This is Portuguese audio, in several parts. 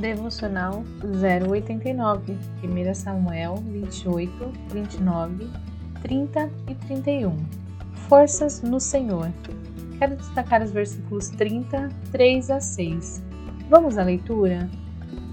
Devocional 089, 1 Samuel 28, 29, 30 e 31. Forças no Senhor. Quero destacar os versículos 30, 3 a 6. Vamos à leitura?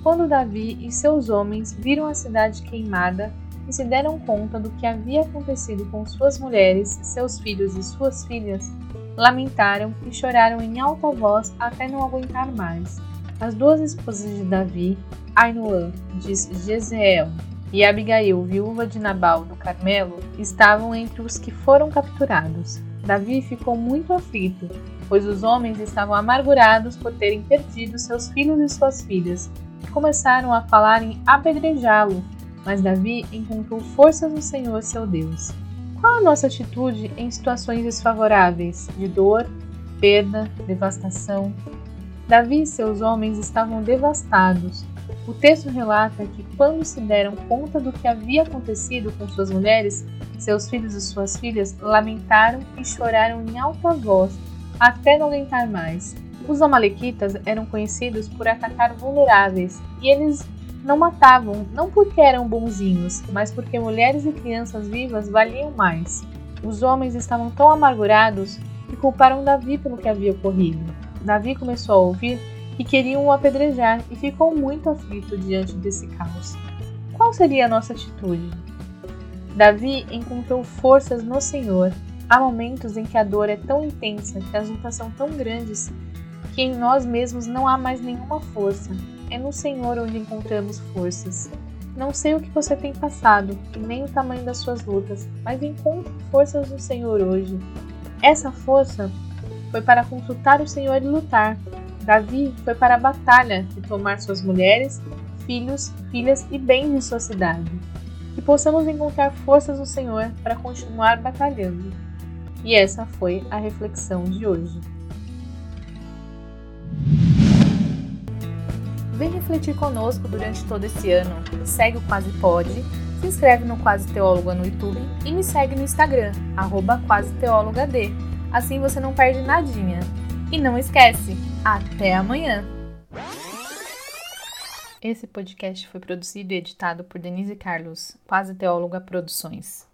Quando Davi e seus homens viram a cidade queimada, e se deram conta do que havia acontecido com suas mulheres, seus filhos e suas filhas, lamentaram e choraram em alta voz até não aguentar mais. As duas esposas de Davi, Ainoã, de Jezreel, e Abigail, viúva de Nabal do Carmelo, estavam entre os que foram capturados. Davi ficou muito aflito, pois os homens estavam amargurados por terem perdido seus filhos e suas filhas, e começaram a falar em apedrejá-lo mas Davi encontrou forças no Senhor seu Deus. Qual a nossa atitude em situações desfavoráveis, de dor, perda, devastação? Davi e seus homens estavam devastados. O texto relata que, quando se deram conta do que havia acontecido com suas mulheres, seus filhos e suas filhas lamentaram e choraram em alta voz, até não aguentar mais. Os Amalequitas eram conhecidos por atacar vulneráveis e eles não matavam, não porque eram bonzinhos, mas porque mulheres e crianças vivas valiam mais. Os homens estavam tão amargurados que culparam Davi pelo que havia ocorrido. Davi começou a ouvir que queriam o apedrejar e ficou muito aflito diante desse caos. Qual seria a nossa atitude? Davi encontrou forças no Senhor. Há momentos em que a dor é tão intensa, que as lutas são tão grandes, que em nós mesmos não há mais nenhuma força. É no Senhor onde encontramos forças. Não sei o que você tem passado e nem o tamanho das suas lutas, mas encontre forças no Senhor hoje. Essa força foi para consultar o Senhor e lutar. Davi foi para a batalha e tomar suas mulheres, filhos, filhas e bens de sua cidade. Que possamos encontrar forças no Senhor para continuar batalhando. E essa foi a reflexão de hoje. Vem refletir conosco durante todo esse ano. Segue o Quase Pode, se inscreve no Quase Teóloga no YouTube e me segue no Instagram, arroba Quase D. Assim você não perde nadinha. E não esquece, até amanhã! Esse podcast foi produzido e editado por Denise Carlos, Quase Teóloga Produções.